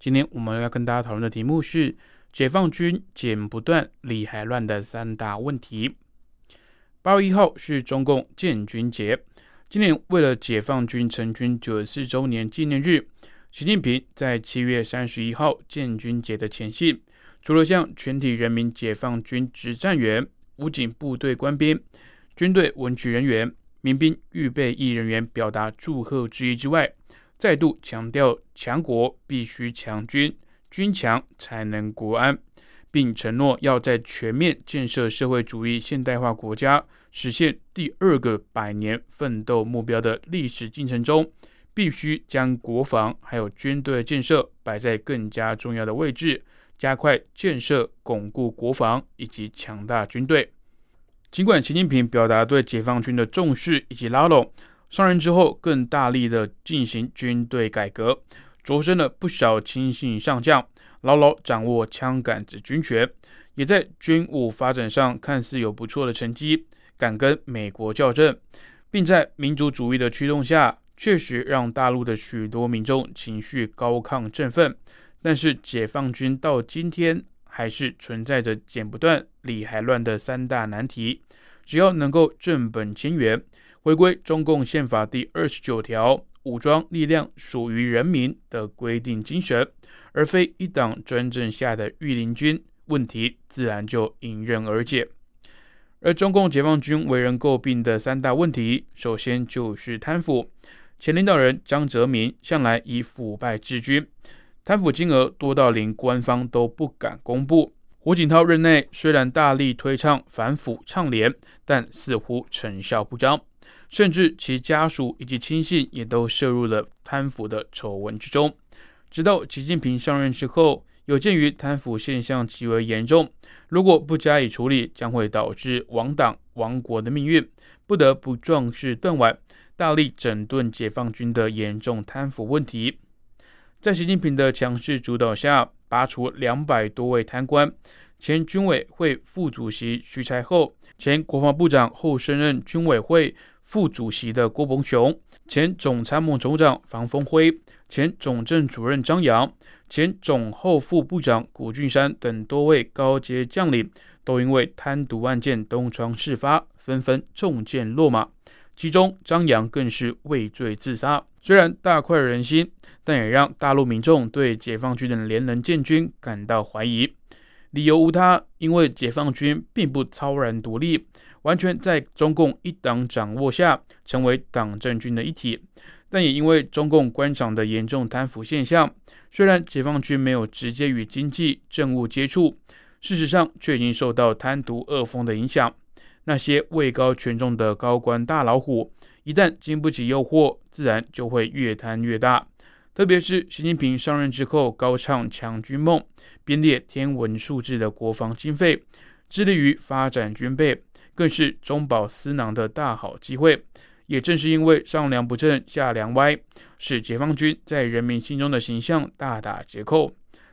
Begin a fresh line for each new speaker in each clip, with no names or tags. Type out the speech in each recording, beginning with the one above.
今天我们要跟大家讨论的题目是解放军剪不断、理还乱的三大问题。八月一号是中共建军节，今年为了解放军成军九十四周年纪念日，习近平在七月三十一号建军节的前夕，除了向全体人民解放军指战员、武警部队官兵、军队文职人员。民兵预备役人员表达祝贺之意之外，再度强调强国必须强军，军强才能国安，并承诺要在全面建设社会主义现代化国家、实现第二个百年奋斗目标的历史进程中，必须将国防还有军队建设摆在更加重要的位置，加快建设、巩固国防以及强大军队。尽管习近平表达对解放军的重视以及拉拢，上任之后更大力的进行军队改革，擢升了不少亲信上将，牢牢掌握枪杆子军权，也在军武发展上看似有不错的成绩，敢跟美国较真，并在民族主义的驱动下，确实让大陆的许多民众情绪高亢振奋。但是解放军到今天。还是存在着剪不断、理还乱的三大难题。只要能够正本清源，回归中共宪法第二十九条“武装力量属于人民”的规定精神，而非一党专政下的御林军，问题自然就迎刃而解。而中共解放军为人诟病的三大问题，首先就是贪腐。前领导人江泽民向来以腐败治军。贪腐金额多到连官方都不敢公布。胡锦涛任内虽然大力推倡反腐倡廉，但似乎成效不彰，甚至其家属以及亲信也都涉入了贪腐的丑闻之中。直到习近平上任之后，有鉴于贪腐现象极为严重，如果不加以处理，将会导致亡党亡国的命运，不得不壮士断腕，大力整顿解放军的严重贪腐问题。在习近平的强势主导下，拔除两百多位贪官。前军委会副主席徐才厚，前国防部长后升任军委会副主席的郭鹏雄，前总参谋总长房峰辉，前总政主任张扬，前总后副部长古俊山等多位高阶将领，都因为贪渎案件东窗事发，纷纷中箭落马。其中，张扬更是畏罪自杀。虽然大快人心，但也让大陆民众对解放军的连能建军感到怀疑。理由无他，因为解放军并不超然独立，完全在中共一党掌握下，成为党政军的一体。但也因为中共官场的严重贪腐现象，虽然解放军没有直接与经济政务接触，事实上却已经受到贪渎恶风的影响。那些位高权重的高官大老虎，一旦经不起诱惑，自然就会越贪越大。特别是习近平上任之后，高唱强军梦，编列天文数字的国防经费，致力于发展军备，更是中饱私囊的大好机会。也正是因为上梁不正下梁歪，使解放军在人民心中的形象大打折扣。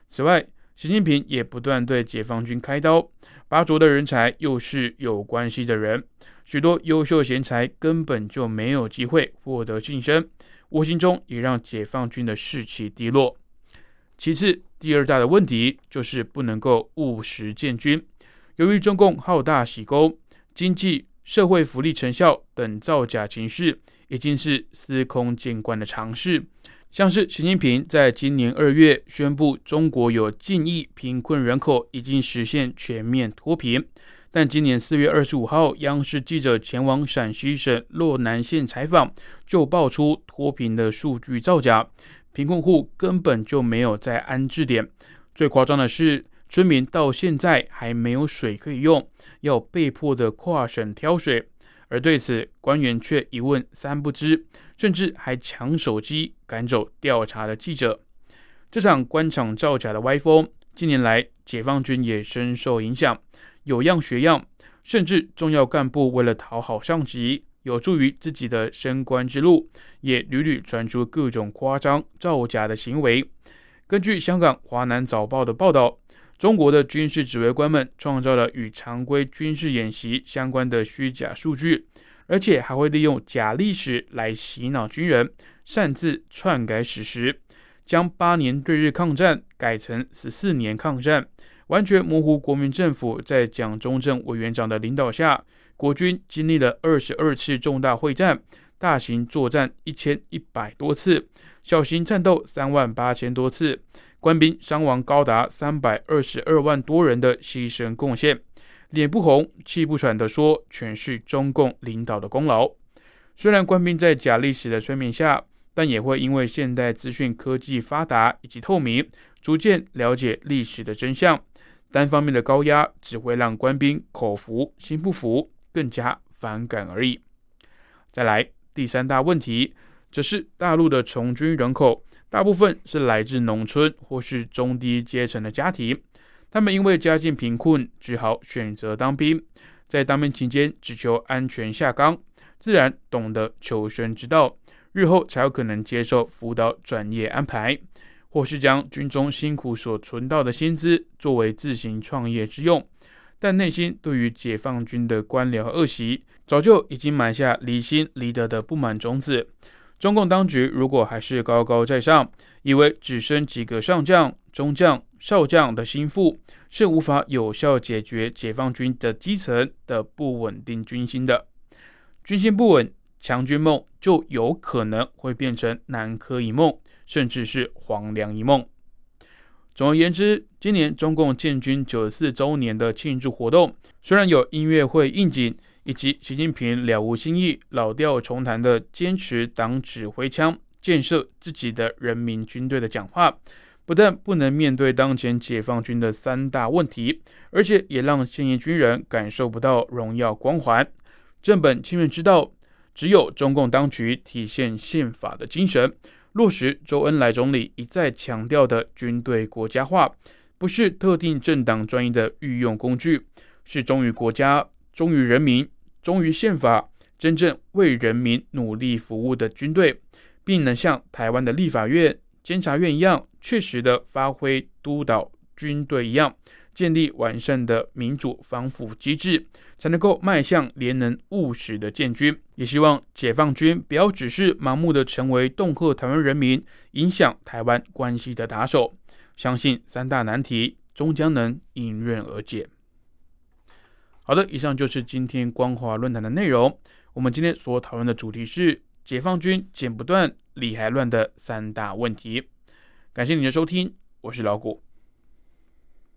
此外，习近平也不断对解放军开刀。拔擢的人才又是有关系的人，许多优秀贤才根本就没有机会获得晋升，无形中也让解放军的士气低落。其次，第二大的问题就是不能够务实建军。由于中共好大喜功，经济社会福利成效等造假情势，已经是司空见惯的常事。像是习近平在今年二月宣布，中国有近亿贫困人口已经实现全面脱贫，但今年四月二十五号，央视记者前往陕西省洛南县采访，就爆出脱贫的数据造假，贫困户根本就没有在安置点，最夸张的是，村民到现在还没有水可以用，要被迫的跨省挑水。而对此，官员却一问三不知，甚至还抢手机赶走调查的记者。这场官场造假的歪风，近年来解放军也深受影响，有样学样，甚至重要干部为了讨好上级，有助于自己的升官之路，也屡屡传出各种夸张造假的行为。根据香港华南早报的报道，中国的军事指挥官们创造了与常规军事演习相关的虚假数据，而且还会利用假历史来洗脑军人，擅自篡改史实。将八年对日抗战改成十四年抗战，完全模糊国民政府在蒋中正委员长的领导下，国军经历了二十二次重大会战、大型作战一千一百多次、小型战斗三万八千多次，官兵伤亡高达三百二十二万多人的牺牲贡献，脸不红气不喘地说，全是中共领导的功劳。虽然官兵在假历史的催眠下。但也会因为现代资讯科技发达以及透明，逐渐了解历史的真相。单方面的高压只会让官兵口服心不服，更加反感而已。再来，第三大问题，则是大陆的从军人口大部分是来自农村或是中低阶层的家庭，他们因为家境贫困，只好选择当兵。在当兵期间，只求安全下岗，自然懂得求生之道。日后才有可能接受辅导转业安排，或是将军中辛苦所存到的薪资作为自行创业之用。但内心对于解放军的官僚恶习，早就已经埋下离心离德的不满种子。中共当局如果还是高高在上，以为只升几个上将、中将、少将的心腹，是无法有效解决解放军的基层的不稳定军心的。军心不稳。强军梦就有可能会变成南柯一梦，甚至是黄粱一梦。总而言之，今年中共建军九十四周年的庆祝活动，虽然有音乐会应景，以及习近平了无新意、老调重弹的坚持党指挥枪、建设自己的人民军队的讲话，不但不能面对当前解放军的三大问题，而且也让现役军人感受不到荣耀光环。正本清源之道。只有中共当局体现宪法的精神，落实周恩来总理一再强调的军队国家化，不是特定政党专一的御用工具，是忠于国家、忠于人民、忠于宪法、真正为人民努力服务的军队，并能像台湾的立法院、监察院一样，确实的发挥督导军队一样。建立完善的民主防腐机制，才能够迈向廉能务实的建军。也希望解放军不要只是盲目的成为恫吓台湾人民、影响台湾关系的打手。相信三大难题终将能迎刃而解。好的，以上就是今天光华论坛的内容。我们今天所讨论的主题是解放军剪不断、理还乱的三大问题。感谢你的收听，我是老谷。